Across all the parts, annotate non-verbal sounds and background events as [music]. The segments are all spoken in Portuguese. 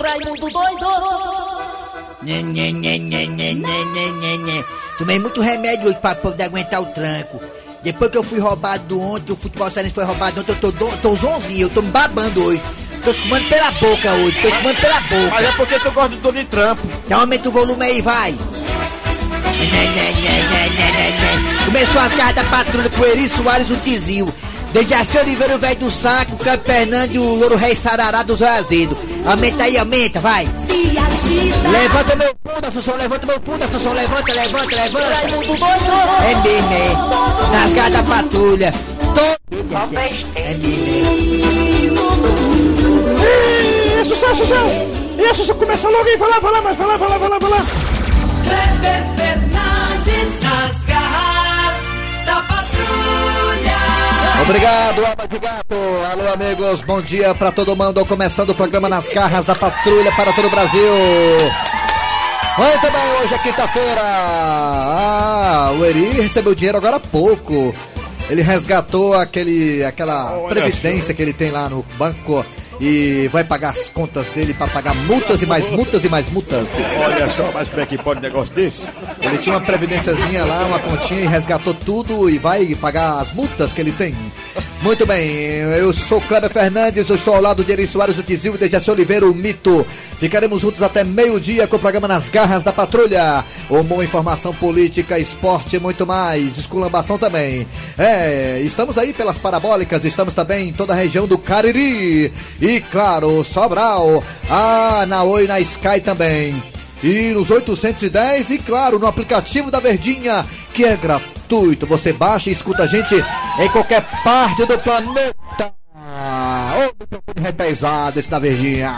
Raimundo doido! Nhe, nhe, nhe, nhe, nhe, nhe. Tomei muito remédio hoje pra poder aguentar o tranco. Depois que eu fui roubado ontem, o futebol saliense foi roubado ontem, eu tô, do, tô zonzinho, eu tô me babando hoje. Tô escumando pela boca hoje, tô escumando pela boca. Mas é porque tu gosta do dono de trampo. Então aumenta o volume aí, vai. Começou a guerra da patrulha com Eri Soares, o Tizinho. Desde a Oliveira, o velho do saco, o Campo Fernandes e o Louro Rei Sarará do Zóio Azedo. Aumenta aí, aumenta, vai. Se agita! Levanta meu fundo, Assunção, levanta meu fundo, Assunção, levanta, levanta, levanta. É mesmo, é. Nas garras da patrulha. Todo... É mesmo, é. Isso, Sussão, Sussão! Isso, começa logo aí, vai lá, vai lá, vai lá, vai lá, vai lá, vai lá! Kleber Fernandes nas garras Obrigado, Alma de Gato. Alô, amigos, bom dia pra todo mundo. Começando o programa Nas Garras da Patrulha para todo o Brasil. Muito bem, hoje é quinta-feira. Ah, o Eri recebeu dinheiro agora há pouco. Ele resgatou aquele, aquela previdência que ele tem lá no banco e vai pagar as contas dele para pagar multas e mais multas e mais multas. Olha só, mas como é que pode um negócio desse? Ele tinha uma previdênciazinha lá, uma continha e resgatou tudo e vai pagar as multas que ele tem. Muito bem, eu sou Kleber Fernandes, eu estou ao lado de Eri Soares do Tizil e Dejaci Oliveira, o Mito. Ficaremos juntos até meio-dia com o programa Nas Garras da Patrulha. Uma informação política, esporte e muito mais. Esculambação também. É, estamos aí pelas parabólicas, estamos também em toda a região do Cariri. E claro, Sobral. Ah, na Oi, na Sky também e nos 810 e claro no aplicativo da Verdinha que é gratuito. Você baixa e escuta a gente em qualquer parte do planeta. Ô, microfone repesado esse da Verdinha.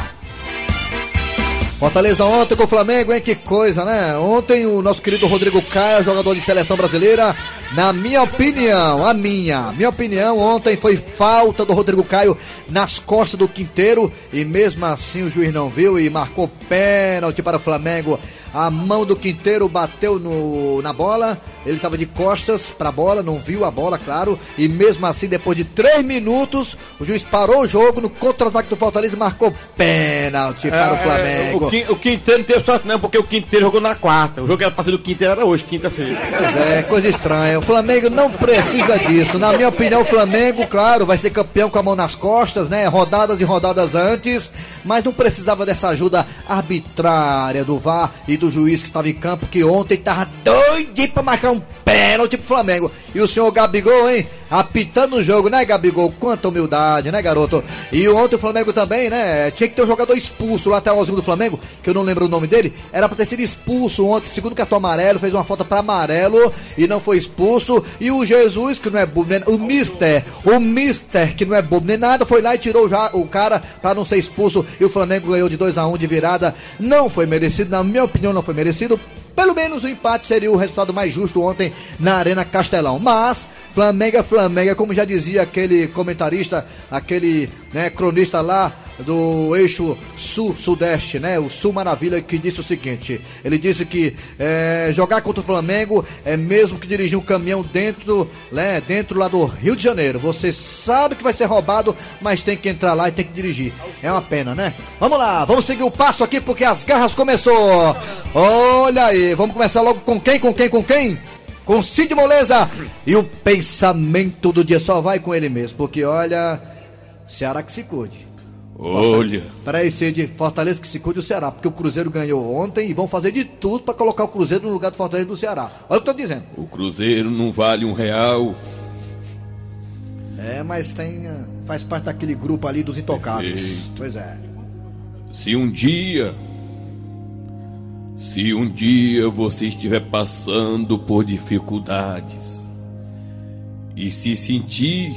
Fortaleza ontem com o Flamengo, hein? Que coisa, né? Ontem o nosso querido Rodrigo Caio, jogador de seleção brasileira, na minha opinião, a minha, minha opinião, ontem foi falta do Rodrigo Caio nas costas do Quinteiro e mesmo assim o juiz não viu e marcou pênalti para o Flamengo. A mão do Quinteiro bateu no, na bola, ele estava de costas para a bola, não viu a bola, claro, e mesmo assim, depois de três minutos, o juiz parou o jogo no contra-ataque do Fortaleza e marcou pênalti para o Flamengo. o, Quin- o Quinteiro não teve sorte não, porque o Quinteiro jogou na quarta. O jogo era ser do Quinteiro era hoje, quinta-feira. Pois é, coisa estranha. O Flamengo não precisa disso. Na minha opinião, o Flamengo, claro, vai ser campeão com a mão nas costas, né? Rodadas e rodadas antes, mas não precisava dessa ajuda arbitrária do VAR e do juiz que estava em campo, que ontem tava doidinho pra marcar um pênalti pro Flamengo. E o senhor Gabigol, hein? Apitando o jogo, né, Gabigol? Quanta humildade, né, garoto? E ontem o Flamengo também, né? Tinha que ter um jogador expulso, o lateralzinho do Flamengo, que eu não lembro o nome dele, era pra ter sido expulso ontem, segundo cartão amarelo, fez uma falta pra amarelo e não foi expulso. E o Jesus, que não é bobo, nem- o Mister, o Mister, que não é bobo nem nada, foi lá e tirou já o cara pra não ser expulso. E o Flamengo ganhou de 2 a 1 de virada. Não foi merecido, na minha opinião, não foi merecido. Pelo menos o empate seria o resultado mais justo ontem na Arena Castelão. Mas, Flamengo é Flamengo, como já dizia aquele comentarista, aquele né, cronista lá do eixo sul-sudeste, né? O Sul Maravilha, que disse o seguinte: ele disse que é, jogar contra o Flamengo é mesmo que dirigir um caminhão dentro, né, dentro lá do Rio de Janeiro. Você sabe que vai ser roubado, mas tem que entrar lá e tem que dirigir. É uma pena, né? Vamos lá, vamos seguir o passo aqui porque as garras começou. Olha aí, vamos começar logo com quem? Com quem? Com quem? Com Cid Moleza. E o pensamento do dia só vai com ele mesmo, porque olha, Ceará que se cuide. Olha. Peraí, Cid, Fortaleza que se cuide o Ceará, porque o Cruzeiro ganhou ontem e vão fazer de tudo pra colocar o Cruzeiro no lugar do Fortaleza do Ceará. Olha o que eu tô dizendo. O Cruzeiro não vale um real. É, mas tem. ah, faz parte daquele grupo ali dos intocáveis. Perfeito. Pois é. Se um dia. Se um dia você estiver passando por dificuldades e se sentir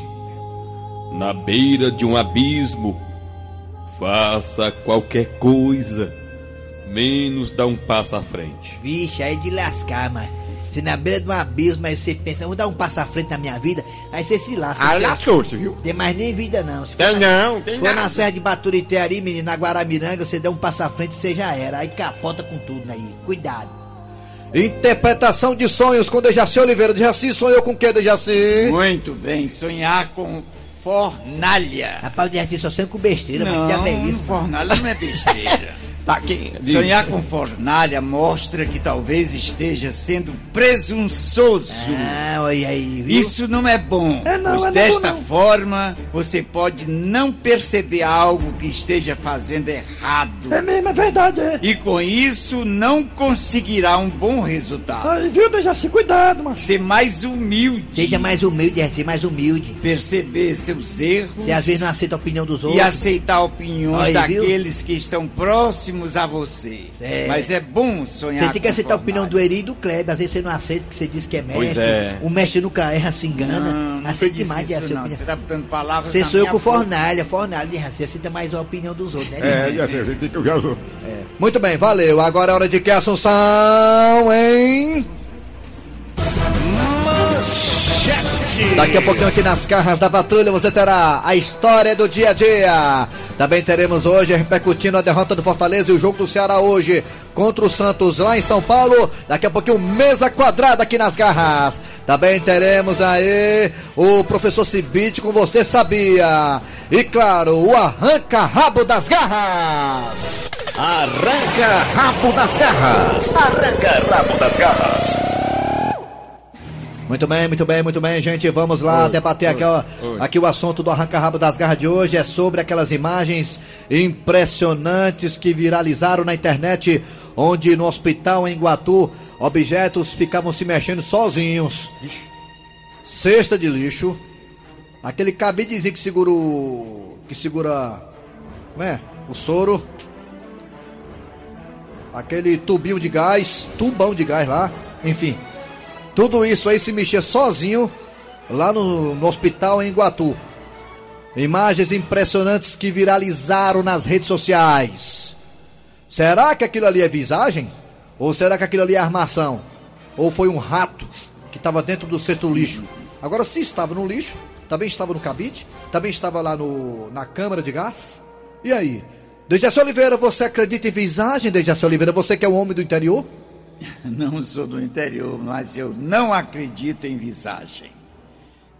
na beira de um abismo, faça qualquer coisa, menos dar um passo à frente. Vixe, aí de lascar, mas. Você na beira de um abismo, aí você pensa, vou dar um passo à frente na minha vida, aí você se lasca. Aí porque lascou-se, viu? Tem mais nem vida não. Se for Tem na- não, tem Se for na nada. Serra de Baturité ali, menino, na Guaramiranga, você der um passo à frente, você já era. Aí capota com tudo aí. Cuidado. Interpretação de sonhos com Dejaci Oliveira. Dejaci sonhou com o que, Dejaci? Muito bem, sonhar com fornalha. Rapaz, de artista só com besteira, mas já é isso. fornalha não é besteira. [laughs] Tá aqui. Sonhar com fornalha mostra que talvez esteja sendo presunçoso. Ah, olha aí, viu? Isso não é bom, É não, pois é não, desta não. forma você pode não perceber algo que esteja fazendo errado. É mesmo, é verdade, é. E com isso não conseguirá um bom resultado. Aí, viu, Dejaci? Cuidado, mano. Ser mais humilde, Seja mais humilde, é ser mais humilde. perceber seus erros Você às vezes não aceita a opinião dos e outros. aceitar opiniões Aí, viu? daqueles que estão próximos a você. É. Mas é bom sonhar Você tem que aceitar a opinião do. Eri e do Kleber. Às vezes você não aceita porque você diz que é mestre. Pois é. O mestre nunca erra, se engana. Não, Aceite disse demais de não. opinião. Você tá botando palavras Você sou eu com fornalha, fornalha de raça. Você aceita mais a opinião dos outros, né? É, já sei, a gente tem que outras. Muito bem, valeu. Agora é hora de que Assunção, hein? Daqui a pouquinho aqui nas carras da patrulha você terá a história do dia a dia. Também teremos hoje repercutindo a derrota do Fortaleza e o jogo do Ceará hoje contra o Santos lá em São Paulo. Daqui a pouquinho mesa quadrada aqui nas garras. Também teremos aí o professor Cibite com você sabia. E claro, o arranca rabo das garras. Arranca rabo das garras. Arranca rabo das garras. Muito bem, muito bem, muito bem, gente. Vamos lá debater aqui, ó, aqui o assunto do arranca-rabo das garras de hoje. É sobre aquelas imagens impressionantes que viralizaram na internet, onde no hospital em Guatu objetos ficavam se mexendo sozinhos. Cesta de lixo, aquele cabidezinho que segura o. que segura. Como é? O soro. Aquele tubinho de gás, tubão de gás lá, enfim. Tudo isso aí se mexia sozinho lá no, no hospital em Iguatu. Imagens impressionantes que viralizaram nas redes sociais. Será que aquilo ali é visagem? Ou será que aquilo ali é armação? Ou foi um rato que estava dentro do cesto lixo? Agora, se estava no lixo, também estava no cabide, também estava lá no, na câmara de gás. E aí? Dejaci Oliveira, você acredita em visagem, Dejaci Oliveira? Você que é o homem do interior? [laughs] Não sou do interior, mas eu não acredito em visagem.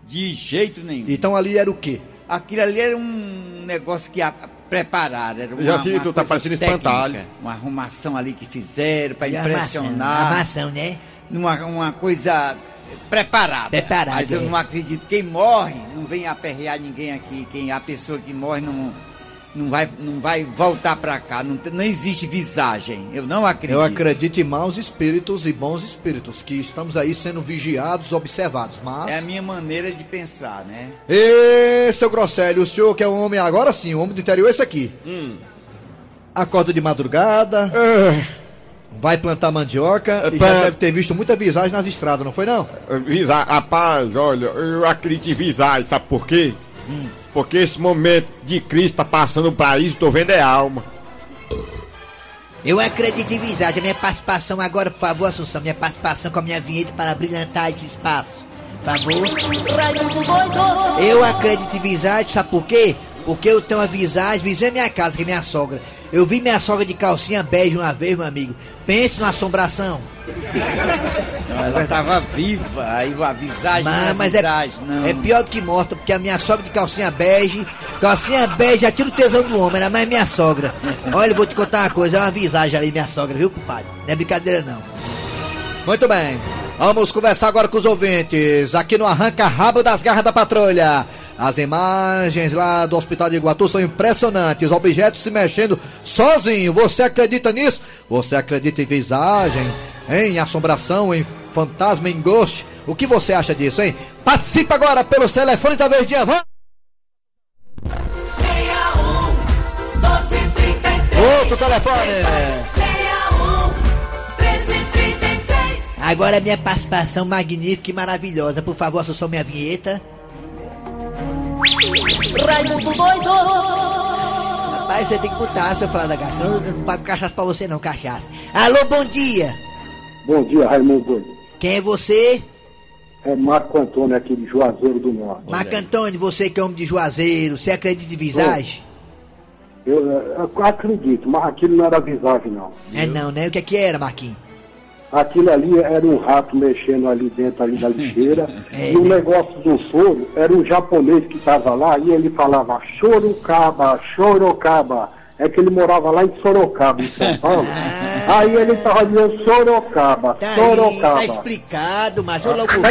De jeito nenhum. Então ali era o quê? Aquilo ali era um negócio que a, prepararam. Era uma, Já vi, tu tá parecendo técnica, espantalho. Uma arrumação ali que fizeram para impressionar. Armação, né? Uma, uma coisa preparada. Preparada, Mas eu é. não acredito. Quem morre não vem aperrear ninguém aqui. Quem, a pessoa que morre não, não, vai, não vai voltar para cá. Não, não existe visagem. Eu não acredito. Eu acredito em maus espíritos e bons espíritos, que estamos aí sendo vigiados, observados. Mas. É a minha maneira de pensar, né? Ê, seu Grosselio, o senhor que é um homem, agora sim, o homem do interior é esse aqui. Hum. Acorda de madrugada, vai plantar mandioca e pá. já deve ter visto muita visagem nas estradas, não foi não? Visa, rapaz, olha, eu acredito em visagem, sabe por quê? Porque esse momento de crise tá passando o país, tô vendo é alma. Eu acredito em visagem. A minha participação agora, por favor, Assunção. Minha participação com a minha vinheta para brilhantar esse espaço. Por favor. Eu acredito em visagem, sabe por quê? Porque eu tenho uma visagem, visão é minha casa, que é minha sogra. Eu vi minha sogra de calcinha bege uma vez, meu amigo. Pense numa assombração. Ela estava viva, aí a visagem não é Mas, mas é, visagem, não. é pior do que morta, porque a minha sogra de calcinha bege, calcinha bege já tira o tesão do homem, era mais minha sogra. Olha, eu vou te contar uma coisa, é uma visagem ali, minha sogra, viu, compadre? Não é brincadeira, não. Muito bem. Vamos conversar agora com os ouvintes, aqui no Arranca Rabo das Garras da Patrulha. As imagens lá do Hospital de Iguatu são impressionantes, objetos se mexendo sozinho. Você acredita nisso? Você acredita em visagem, em assombração, em fantasma, em ghost? O que você acha disso, hein? Participa agora pelos telefones da Verdinha. Vamos! 61 1233 Outro telefone! 61 1333 Agora minha participação magnífica e maravilhosa. Por favor, Assunção, minha vinheta. Raimundo doido. Rapaz, você tem que botar, seu falar da cachaça. Eu não pago cachaça pra você, não, cachaça. Alô, bom dia. Bom dia, Raimundo Doido. Quem é você? É Marco Antônio aqui de Juazeiro do Norte. Marco Antônio, você que é homem de Juazeiro. Você acredita em visagem? Eu, eu acredito, mas aquilo não era visagem, não. É não, né? O que é que era, Marquinhos? Aquilo ali era um rato mexendo ali dentro ali da lixeira. [laughs] É. E o negócio do soro era um japonês que estava lá e ele falava Sorocaba, Sorocaba. É que ele morava lá em Sorocaba, em São Paulo. [laughs] Aí ele estava dizendo Sorocaba, Tá aí, Sorocaba. tá explicado, mas eu logo vi.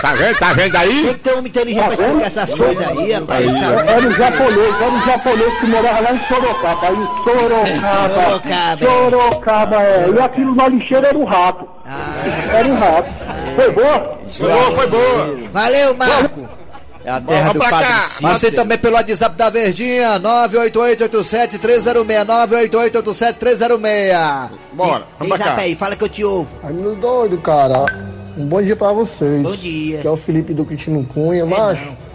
Tá vendo? Tá vendo Tem aí? que ter um homem inteligente pra explicar essas coisas aí, rapaz. Aí, sabe? Era um japonês, era um japonês que morava lá em Sorocaba. Aí Sorocaba, Sorocaba, é. Sorocaba, é. E aquilo na lixeira era um rato. Ah. Era um rato. Foi boa? Foi boa, foi boa. Valeu, Marco. É a terra Vamos do Padre cá. Cícero. Também pelo WhatsApp da Verdinha, 98887-306, 98887-306. Bora, vamos pra cá. aí, fala que eu te ouvo. Amigo doido, cara. Um bom dia pra vocês. Bom dia. Que é o Felipe do Quintino Cunha, É, macho. não.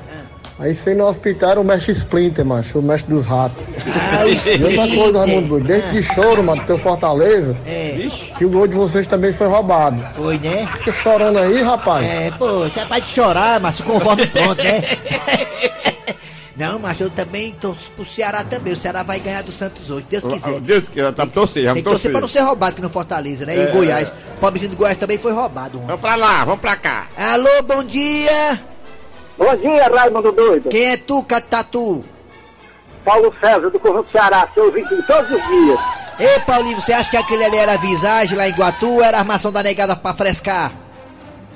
Aí você no hospital era o mestre Splinter, macho, o mestre dos ratos. Ah, E outra coisa. Raimundo Doido, desde de choro, mano, do teu Fortaleza, É, que o gol de vocês também foi roubado. foi, né? Fica chorando aí, rapaz. É, pô, você é pai de chorar, mas conforme pronto, né? [laughs] Não, mas eu também torço pro Ceará também. O Ceará vai ganhar do Santos hoje, Deus quiser. Deus que tá torcer, Tem vamos que torcer pra não ser roubado que no Fortaleza, né? E É. o Goiás. O pobrezinho do Goiás também foi roubado ontem. Vamos pra lá, vamos pra cá. Alô, bom dia! Bom dia, Raimundo Doido. Quem é tu, Catatu? Paulo César, do Conjunto Ceará, seu ouvinte todos os dias. Ei, Paulinho, você acha que aquele ali era visagem lá em Guatu ou era armação da negada pra frescar?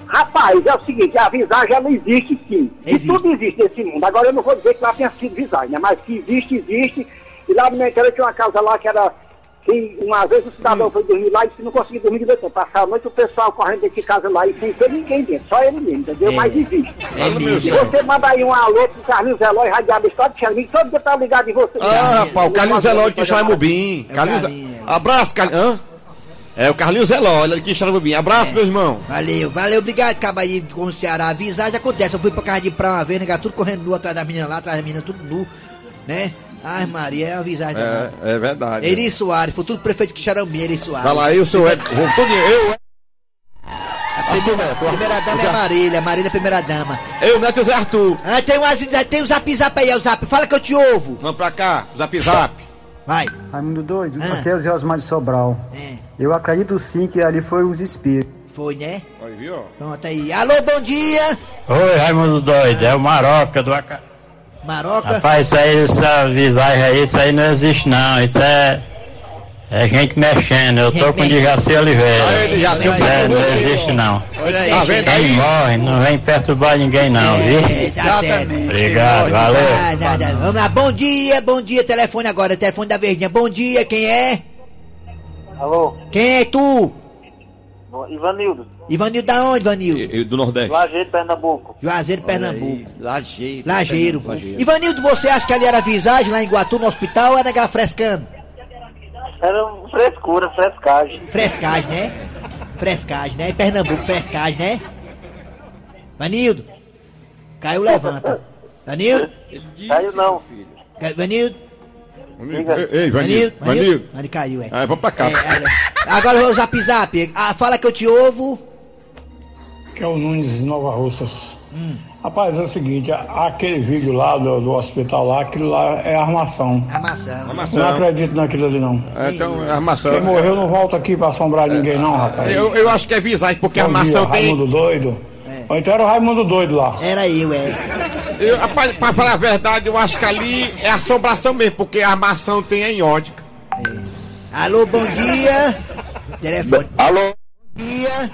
Rapaz, é o seguinte, a visagem ela existe sim. Existe. E tudo existe nesse mundo. Agora eu não vou dizer que lá tenha sido visagem, né? Mas que existe, existe. E lá no meu interior tinha uma casa lá que era. Que uma vez o cidadão foi dormir lá e se não conseguia dormir de noite, passava a noite o pessoal correndo dentro de casa lá e sem ter ninguém dentro, só ele mesmo, entendeu? É. Mas existe. É E mesmo. você manda aí um alô pro Carlinhos Eloy, Radiado História de Xermim, todo dia tá ligado em você. Ah, rapaz, o Carlinhos Zelói que chama Mubim. É Carlinhos... Abraço, Carlinhos. Hã? É o Carlinhos Zelói, ele que chama Mubim. Abraço, meu irmão. Valeu, valeu, obrigado, caba aí com o Ceará. Visagem acontece, eu fui pra casa de praia uma vez, né, tudo correndo nu atrás da menina lá, atrás da menina, tudo nu, né? Ai, Maria, é uma visagem danada. É, é verdade. Eri Soares, foi tudo prefeito que Xarambi, Eri Soares. Tá lá aí o seu Ed. Eu, A primeira, primeira dama é a Marília, Marília é a primeira dama. eu, Neto Zé Arthur. Ah, tem, umas, tem o zap zap aí, é o zap, fala que eu te ouvo. Vamos pra cá, zap zap. Vai. Raimundo doido, Ah. aqui é o Zé Osmar de Sobral. É, Eu acredito sim que ali foi os espíritos. foi, né? Aí, viu? Pronto aí. Alô, bom dia. Oi, Raimundo doido, é o Maroca do Aca... Maroca. Rapaz, isso aí, essa visagem aí, isso aí não existe não, isso é... É gente mexendo, eu tô com o Dijaci Oliveira. Aí, Dijaci, Isso é, não existe não. Olha aí, tá vendo Quem aí? morre, não vem perturbar ninguém não, viu? É, tá certo. Obrigado, valeu. Ah, nada. Vamos lá, bom dia, bom dia, telefone agora, telefone da Verdinha. Bom dia, quem é? Alô, Quem é tu? Ivanildo, Ivanildo da onde, Ivanildo? E- e do Nordeste. Lajeiro, Pernambuco. Juazeiro, Pernambuco. Lajeiro. Lajeiro. Lajeiro. Ivanildo, você acha que ali era visagem lá em Guatu, no hospital, ou era frescando? Era frescura, frescagem. Frescagem, né? Frescagem, né? Pernambuco, frescagem, né? Vanildo. Caiu, levanta. Vanildo. Caiu não. Ca- Vanildo. Ei, ei, Vanildo. Vanildo. Caiu, é. Aí, vamos pra cá. É, é, agora o zap zap. Ah, fala que eu te ouvo. que é o Nunes Nova Russas. Hum. Rapaz, é o seguinte, aquele vídeo lá do, do hospital lá, aquilo lá é armação. Armação. Eu não Armação. acredito naquilo ali não. É, Então, é armação. Quem morreu não volta aqui pra assombrar ninguém não, rapaz. Eu, eu acho que é visagem, porque Bom dia, armação tem. Raimundo doido. É. Ou então era o Raimundo doido lá. Era eu, é. Eu, rapaz, pra falar a verdade, eu acho que ali é assombração mesmo, porque a armação tem a iódica. Alô, bom dia. Telefone. Alô, Bom dia.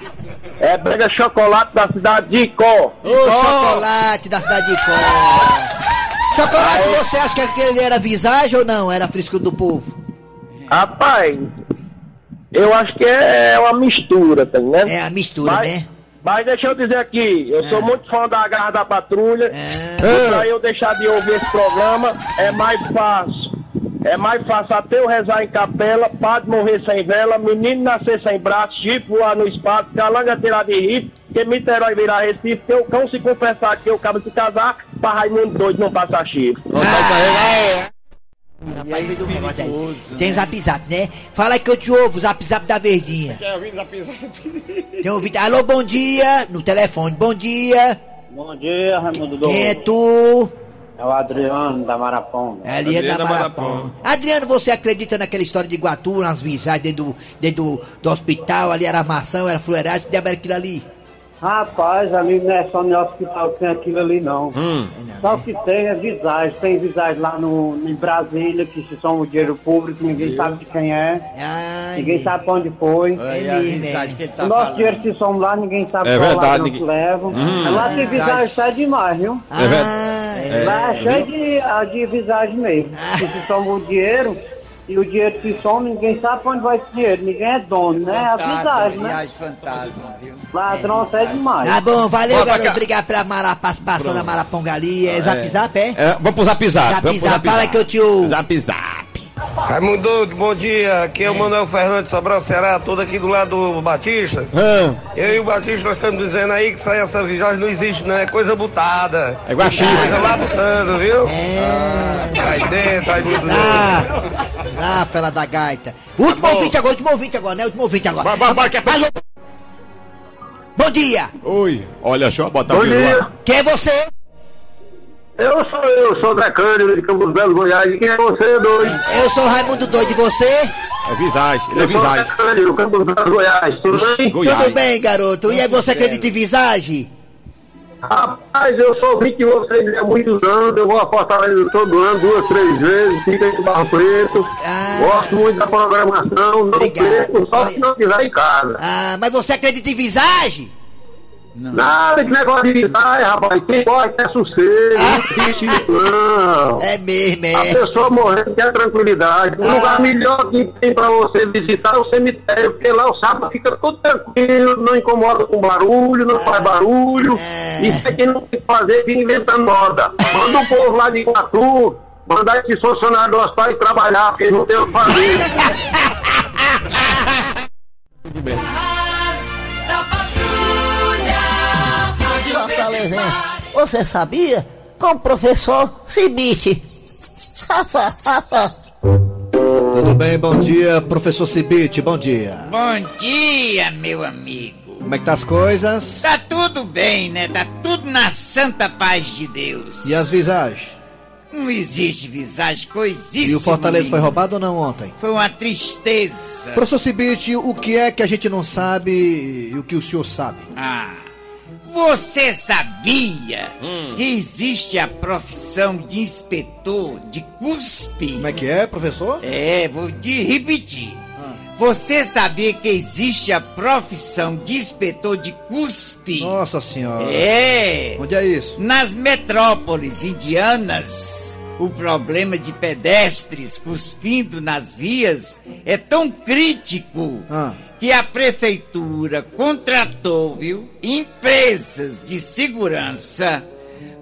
é Brega Chocolate da cidade de Icó. Ô, chocolate da cidade de Có. Chocolate, você acha que aquele era visagem ou não? Era frescura do povo? Rapaz, eu acho que é uma mistura, tá entendendo? É a mistura, Mas- né? Mas deixa eu dizer aqui, eu sou muito fã da Garra da Patrulha. É. Pra eu deixar de ouvir esse programa é mais fácil. É mais fácil ateu rezar em capela, padre morrer sem vela, menino nascer sem braço, jipe voar no espaço, calanga tirar de rir, que Niterói virar Recife, que o cão se confessar que eu acabo de casar, pra Raimundo doido não passar chifre. Rapaz, fez um negócio aí. Tem o zap zap, né? Fala que eu te ouvo, zap zap da verdinha. Quer ouvir zap zap? Tem ouvido? Alô, bom dia. No telefone, bom dia. Bom dia, Raimundo Quem é tu? É o Adriano da Maraponga. É ali é da Marapó. Adriano, você acredita naquela história de Guatu, nas visagens dentro, do, dentro do, do hospital, ali era maçã, era fuleiragem, que diabo era aquilo ali? Rapaz, amigo, não é só no hospital que tem aquilo ali, não. Só que tem é visagem. Tem visagem lá no, em Brasília, que se são o dinheiro público, ninguém sabe de quem é. ninguém sabe pra onde foi. Visagem que ele tá o nosso falando. dinheiro se somos lá, ninguém sabe É qual verdade, ladrão ninguém- que levam. Hum. Lá tem visagem sério demais, viu? É verdade. Lá é cheio de, ah, de visagem mesmo. Que se soma o dinheiro, e o dinheiro se soma, ninguém sabe pra onde vai esse dinheiro. Ninguém é dono, né? É a Fantasma, visagem, né? viagem fantasma, viu? Ladrão sério demais. Tá bom, valeu, garoto. cá. Obrigado pela mara, participação da Maraponga ali. É zap zap, é? É, vamos pro zap zap. Zap zap, fala que eu te ouvo. Zap zap. Raimundo bom dia. Aqui é o Manuel Fernandes Sobral Ceará, todo aqui do lado do Batista. Ah, Eu e o Batista nós estamos dizendo aí que aí, essa viagem não existe, não. É coisa butada. É guaxinim. Coisa lá botando, viu? Ah, aí dentro, aí muito Ah, ah, fela da gaita. Último ouvinte agora, último ouvinte agora, né? Último ouvinte agora. Vai, vai, vai, que é Alô? Bom dia. Oi, olha só, bota Bom o vídeo dia. lá. Quem é você? Eu sou eu, sou Decânio de Campos Belos, Goiás. E quem é você, doido? Eu sou o Raimundo Doido e você? É visagem, ele é Eu sou visagem. Decânio do Campos Belos, Goiás. Tudo bem? Goiás. Tudo bem, garoto. E aí, você acredita em visagem? Rapaz, eu sou ouvinte de vocês há muitos anos. Eu vou a Fortaleza todo ano, duas, três vezes. Fico em Barro Preto. Gosto muito da programação. Não perco, só se não estiver em casa. Ah, mas você acredita em visagem? Nada de negócio de visagem, rapaz. Quem gosta é sossego. Não existe isso, não. É mesmo, A é. pessoa morrendo quer tranquilidade. O lugar melhor que tem pra você visitar é o cemitério, porque lá o sábado fica tudo tranquilo, não incomoda com barulho, não faz barulho. Isso é quem não tem que fazer, fica inventando moda. Manda o povo lá de Iguatu, mandar esses funcionários do hospital ir trabalhar, porque não tem o que fazer. [laughs] Fortalezense, você sabia? Com o professor Cibite. Tudo bem, bom dia, professor Cibite, bom dia. Bom dia, meu amigo. Como é que tá as coisas? Tá tudo bem, né? Tá tudo na santa paz de Deus. E as visagens? Não existe visagem coisíssima. E o Fortaleza foi roubado ou não ontem? Foi uma tristeza. Professor Cibite, o que é que a gente não sabe e o que o senhor sabe? Ah, você sabia que existe a profissão de inspetor de cuspe? Como é que é, professor? É, vou de repetir. Você sabia que existe a profissão de inspetor de cuspe? Nossa senhora. É. Onde é isso? Nas metrópoles indianas, o problema de pedestres cuspindo nas vias é tão crítico Ah. Que a prefeitura contratou, viu, empresas de segurança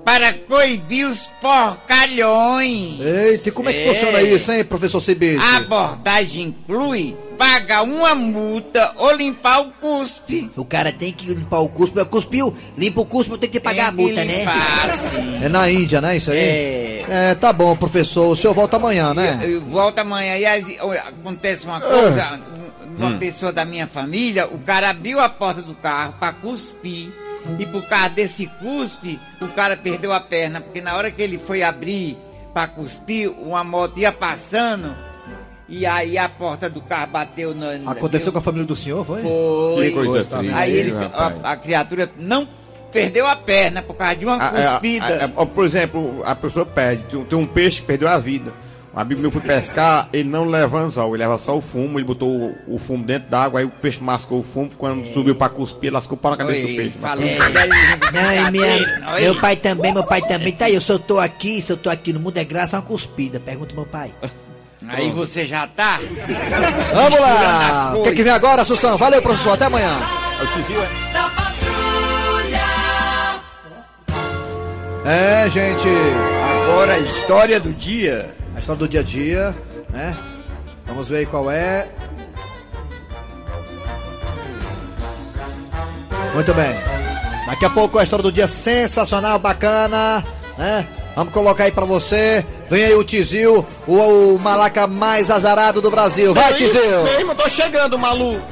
para coibir os porcalhões. Eita, e como é que funciona isso, hein, professor Cibite? A abordagem inclui pagar uma multa ou limpar o cuspe. O cara tem que limpar o cuspe. Cuspiu, limpa o cuspe, tem que pagar a multa, né? limpar, [laughs] sim. É na Índia, né, isso aí? É. É, tá bom, professor, o senhor volta amanhã, né? Eu volto amanhã e aí, acontece uma coisa, Ah. Uma Hum. pessoa da minha família, o cara abriu a porta do carro pra cuspir. E por causa desse cuspe, o cara perdeu a perna, porque na hora que ele foi abrir pra cuspir, uma moto ia passando e aí a porta do carro bateu no. Aconteceu com a família do senhor, foi? Foi. Que coisa tá vendo? Aí ele, a, a criatura não perdeu a perna por causa de uma Ah, é, cuspida. ah, é, ó, por exemplo, a pessoa perde. Tem um peixe que perdeu a vida. Um amigo meu foi pescar, ele não leva anzol, ele leva só o fumo, ele botou o, o fumo dentro d'água, aí o peixe mascou o fumo, quando subiu pra cuspir, lascou para a cabeça Oi, do peixe. É. Não, e minha- oi. meu pai também, meu pai também. Tá aí, se eu tô aqui, se eu tô aqui no mundo é graça, é uma cuspida. Pergunta meu pai. Aí você já tá. Vamos lá! O que, que vem agora, Sussão? Valeu, professor, até amanhã. Da. É, gente. Agora a história do dia. A história do dia a dia, né? Vamos ver aí qual é. Muito bem. Daqui a pouco a história do dia sensacional, bacana, né? Vamos colocar aí pra você. Vem aí o Tizil, o, o malaca mais azarado do Brasil. Vai, Tizil! Mesmo, tô chegando, maluco.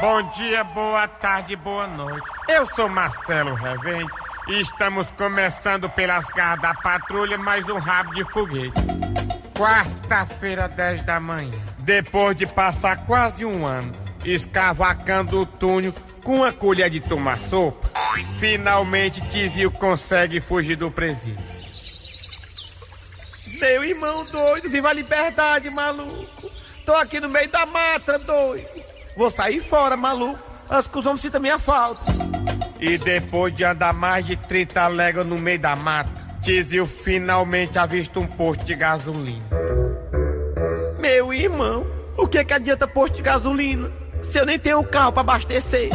Bom dia, boa tarde, boa noite. Eu sou Marcelo Revém Estamos começando pelas garras da patrulha mais um rabo de foguete. Quarta-feira, 10 da manhã. Depois de passar quase um ano escavacando o túnel com uma colher de tomar sopa, finalmente Tizio consegue fugir do presídio. Meu irmão doido, viva a liberdade, maluco. Tô aqui no meio da mata, doido. Vou sair fora, maluco. Antes que os homens sintam minha falta. E depois de andar mais de 30 léguas no meio da mata, Tizio finalmente avista um posto de gasolina. Meu irmão, o que, que adianta posto de gasolina se eu nem tenho carro para abastecer?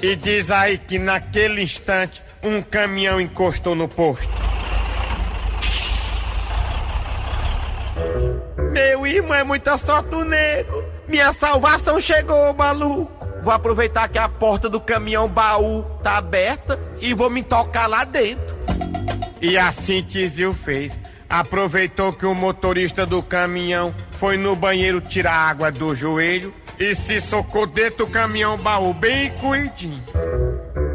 E diz aí que naquele instante um caminhão encostou no posto. Meu irmão é muita sorte do nego. Minha salvação chegou, maluco. Vou aproveitar que a porta do caminhão baú tá aberta e vou me tocar lá dentro. E assim Tizio fez. Aproveitou que o motorista do caminhão foi no banheiro tirar água do joelho e se socou dentro do caminhão baú bem cuidinho.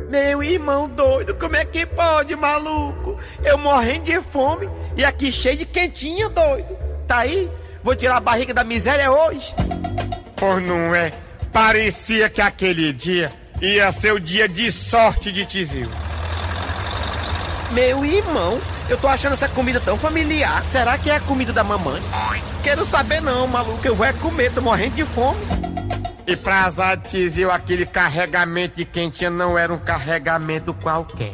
Meu irmão doido, como é que pode, maluco? Eu morrendo de fome e aqui cheio de quentinha, doido. Tá aí? Vou tirar a barriga da miséria hoje? Pois não é. Parecia que aquele dia ia ser o dia de sorte de Tizil. Meu irmão, eu tô achando essa comida tão familiar. Será que é a comida da mamãe? Quero saber não, maluco. Eu vou é comer, tô morrendo de fome. E pra azar de Tizil, aquele carregamento de quentinha não era um carregamento qualquer.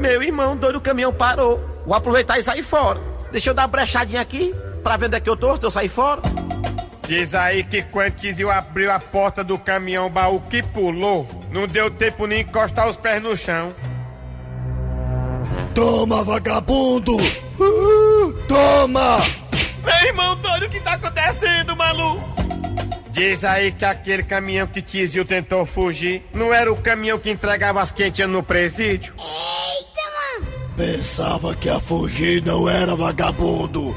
Meu irmão, doido, o caminhão parou. Vou aproveitar e sair fora. Deixa eu dar uma brechadinha aqui, pra ver onde é que eu tô, se eu sair fora. Diz aí que quando Tizil abriu a porta do caminhão baú que pulou, não deu tempo nem encostar os pés no chão. Toma, vagabundo! Uh, toma! Meu irmão doido, o que tá acontecendo, maluco? Diz aí que aquele caminhão que Tizil tentou fugir não era o caminhão que entregava as quentinhas no presídio? Pensava que a fugir não era vagabundo.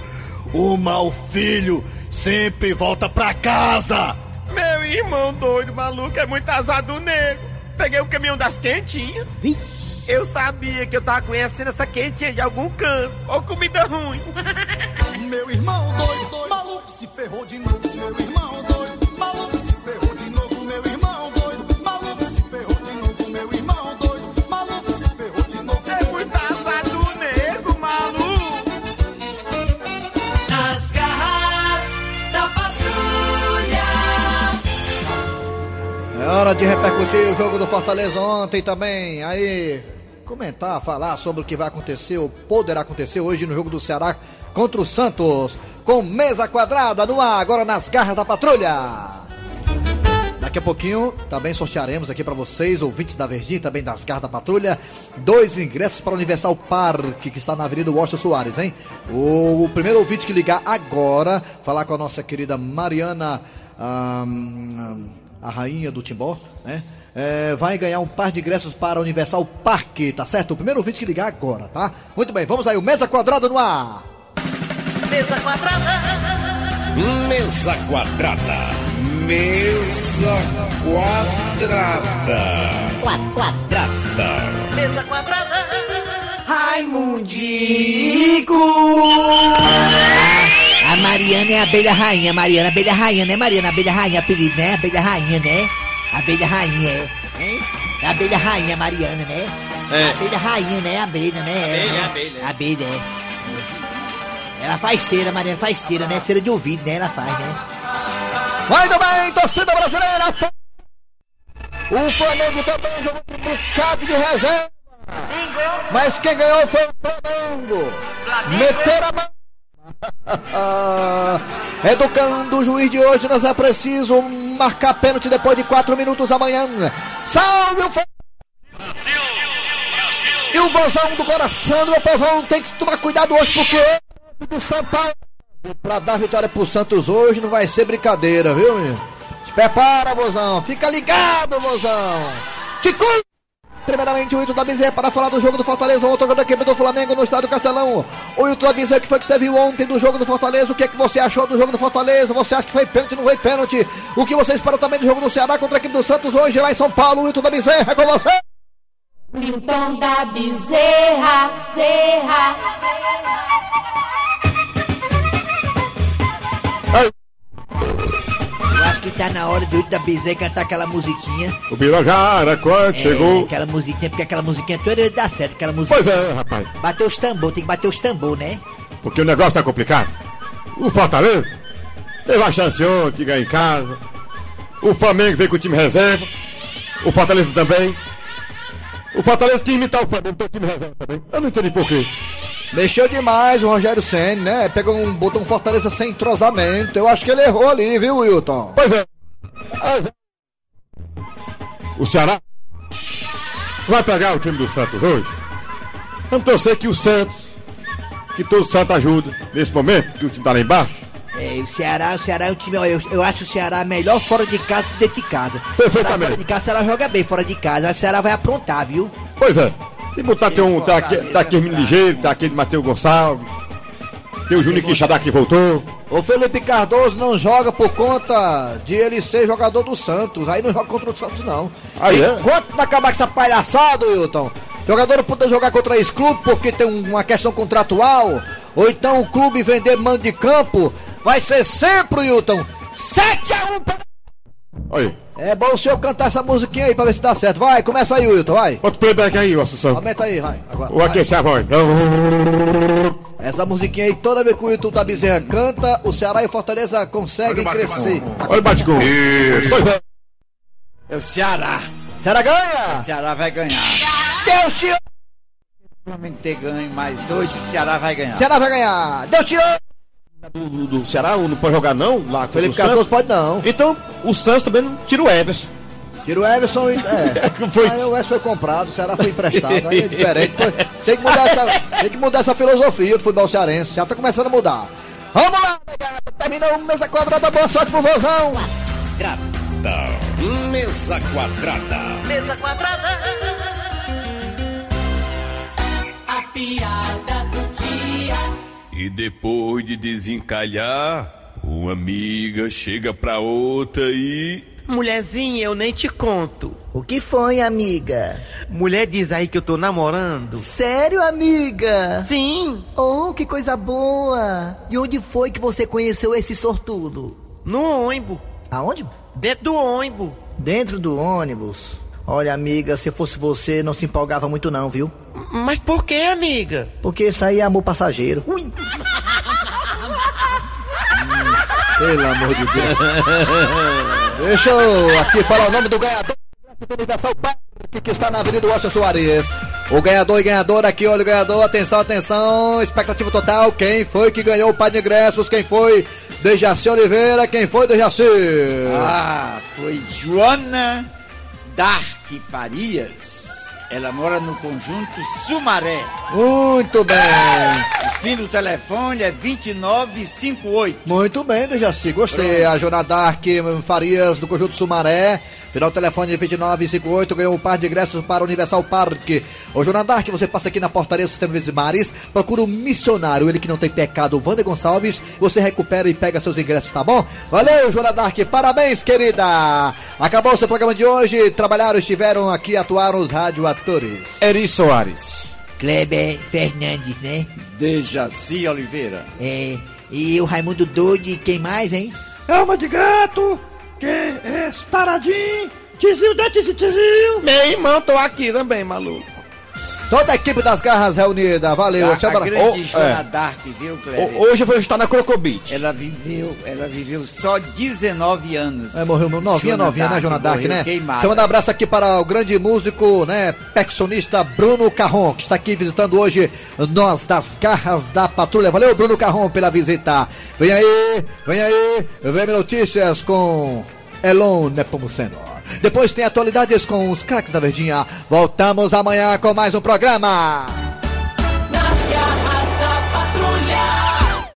O mau filho sempre volta pra casa. Meu irmão doido, maluco, é muito azar do nego. Peguei o caminhão das quentinhas. Eu sabia que eu tava conhecendo essa quentinha de algum canto. Ou comida ruim. [laughs] Meu irmão doido, doido, maluco se ferrou de novo. Meu irmão hora de repercutir o jogo do Fortaleza ontem também. Aí, comentar, falar sobre o que vai acontecer ou poderá acontecer hoje no jogo do Ceará contra o Santos. Com mesa quadrada no ar, agora nas garras da patrulha. Daqui a pouquinho também sortearemos aqui para vocês, ouvintes da Verdinha, também das garras da patrulha, dois ingressos para o Universal Parque, que está na Avenida Washington Soares, hein? O, primeiro ouvinte que ligar agora, falar com a nossa querida Mariana, a rainha do Timbó, né? É, vai ganhar um par de ingressos para o Universal Parque, tá certo? O primeiro ouvinte que ligar agora, tá? Muito bem, vamos aí, o Mesa Quadrada no ar. Mesa quadrada. Mesa quadrada. Mesa quadrada. Quadrada. Mesa quadrada. Raimundico! A Mariana é a abelha rainha, Mariana, abelha rainha, né, Mariana? Abelha rainha, apelido, né? Abelha rainha, né? Abelha rainha, é. Hein? É a abelha rainha, Mariana, né? É. Abelha rainha, né? Abelha, né? Abelha, Ela, né? abelha. Abelha, é. Ela faz cera, Mariana faz cera, né? Cera de ouvido, né? Ela faz, né? Muito bem, torcida brasileira. O Flamengo também jogou um bocado de reserva. Mas quem ganhou foi o Flamengo. Meteram a mão. [laughs] Educando o juiz de hoje, nós é preciso marcar pênalti depois de 4 minutos amanhã. Salve o! E o vozão do coração do meu povão tem que tomar cuidado hoje porque do São Paulo pra dar vitória pro Santos hoje não vai ser brincadeira, viu, menino? Se prepara, vozão. Fica ligado, vozão. Cuida. Primeiramente, o Ito da Bezerra para falar do jogo do Fortaleza, o outro da equipe do Flamengo no estádio Castelão. O Ito da Bezerra, que foi que você viu ontem do jogo do Fortaleza? O que é que você achou do jogo do Fortaleza? Você acha que foi pênalti, não foi pênalti? O que você espera também do jogo do Ceará contra a equipe do Santos hoje lá em São Paulo? O Ito da Bezerra, é com você! Milton da Bezerra, Zerra. Que tá na hora do da Bezerra cantar aquela musiquinha. O Birajara, quando É, chegou. Aquela musiquinha, porque aquela musiquinha toda dá certo, aquela musiquinha. Pois é, rapaz. Bater os tambor, tem que bater os tambor, né? Porque o negócio tá complicado. O Fortaleza teve a chance ontem de ganhar em casa. O Flamengo veio com o time reserva. O Fortaleza também. O Fortaleza quis imitar o Flamengo, o time reserva também. Eu não entendi por quê. Mexeu demais o Rogério Senna, né? Pegou um, botou um Fortaleza sem entrosamento. Eu acho que ele errou ali, viu, Wilton? Pois é. O Ceará vai pegar o time do Santos hoje. Vamos torcer que o Santos, que todo Santos ajuda nesse momento, que o time tá lá embaixo. É, o Ceará, o Ceará é um time, eu, eu acho o Ceará melhor fora de casa que dentro de casa. Perfeitamente. Fora de casa, o Ceará joga bem fora de casa. O Ceará vai aprontar, viu? Pois é. E botar tem um. Tá aqui, tá menino ligeiro, tá aquele Matheus Gonçalves. Tem o Júnior Quixadá que voltou. O Felipe Cardoso não joga por conta de ele ser jogador do Santos. Aí não joga contra o Santos, não. Aí é? Enquanto não acabar com essa palhaçada, Wilton, jogador não poder jogar contra esse clube porque tem um- uma questão contratual, ou então o clube vender mando de campo, vai ser sempre, Wilton, 7x1 para... É bom o senhor cantar essa musiquinha aí pra ver se dá certo. Vai, começa aí, Wilton, vai. Bota o playback aí, Assunção. Aumenta aí, vai. Agora, Vou aquecer a voz. Essa musiquinha aí, toda vez que o Wilton da Bezerra canta, o Ceará e o Fortaleza conseguem crescer. Olha o bate-gol. Pois é. É o Ceará. Ceará ganha! O Ceará vai ganhar. Deus te ama! O Flamengo ter ganho, mas hoje o Ceará vai ganhar. Ceará vai ganhar! Deus te ama! Do, do, do Ceará não pode jogar não? Lá, Felipe? Cardoso pode não. Então, o Santos também não tira o Everson. Tira o Everson e. É. [laughs] Foi- Aí o Everson foi comprado, o Ceará foi emprestado, aí é diferente. Tem que mudar essa, tem que mudar essa filosofia do futebol cearense. Já tá começando a mudar. Vamos lá, negada. Terminou o mesa quadrada, boa sorte pro vozão. Mesa quadrada. Mesa quadrada. A piada. E depois de desencalhar, uma amiga chega pra outra e. Mulherzinha, eu nem te conto. O que foi, amiga? Mulher diz aí que eu tô namorando. Sério, amiga? Sim. Oh, que coisa boa! E onde foi que você conheceu esse sortudo? No ônibus. Aonde? Dentro do ônibus. Dentro do ônibus. Olha, amiga, se fosse você, não se empolgava muito não, viu? Mas por que, amiga? Porque isso aí é amor passageiro. Ui! Pelo amor de Deus. Deixa eu aqui falar o nome do ganhador. Que está na Avenida Washington Soares. O ganhador e ganhadora aqui, olha o ganhador, atenção, atenção, expectativa total. Quem foi que ganhou o par de ingressos? Quem foi? Dejaci Oliveira, quem foi Dejaci? Ah, foi Joana Dark Farias. Ela mora no conjunto Sumaré. Muito bem. O fim do telefone é 2958. Muito bem, Dejaci, gostei. A Jona Dark Farias do Conjunto Sumaré. Final telefone 2958 ganhou um par de ingressos para o Universal Park. Ô Jona Dark, você passa aqui na portaria do Sistema Vezes Mares, procura o missionário, ele que não tem pecado, o Wander Gonçalves. Você recupera e pega seus ingressos, tá bom? Valeu, Jona Dark, parabéns, querida. Acabou o seu programa de hoje. Trabalharam, estiveram aqui, atuaram os radioatores. Eri Soares. Kleber Fernandes, né? Dejaci Oliveira. É. E o Raimundo Doide, e quem mais, hein? Alma de gato, que é taradinho, tizil da tizil, tizil. Meu irmão, tô aqui também, maluco. Toda a equipe das garras reunida, valeu. A, Tchau, a grande Oh, Joana é. Dark, viu, Kleber? Hoje eu vou estar na Crocobit. Ela viveu, ela viveu só 19 anos. É, morreu novinha, Joana novinha, né, Jona Dark, né? Queimada. Deixa eu mandar um abraço aqui para o grande músico, né, percussionista Bruno Carron, que está aqui visitando hoje nós das garras da patrulha. Valeu, Bruno Carron, pela visita. Vem aí, vem aí, vem notícias com Elon Nepomuceno. Depois tem atualidades com os craques da Verdinha. Voltamos amanhã com mais um programa.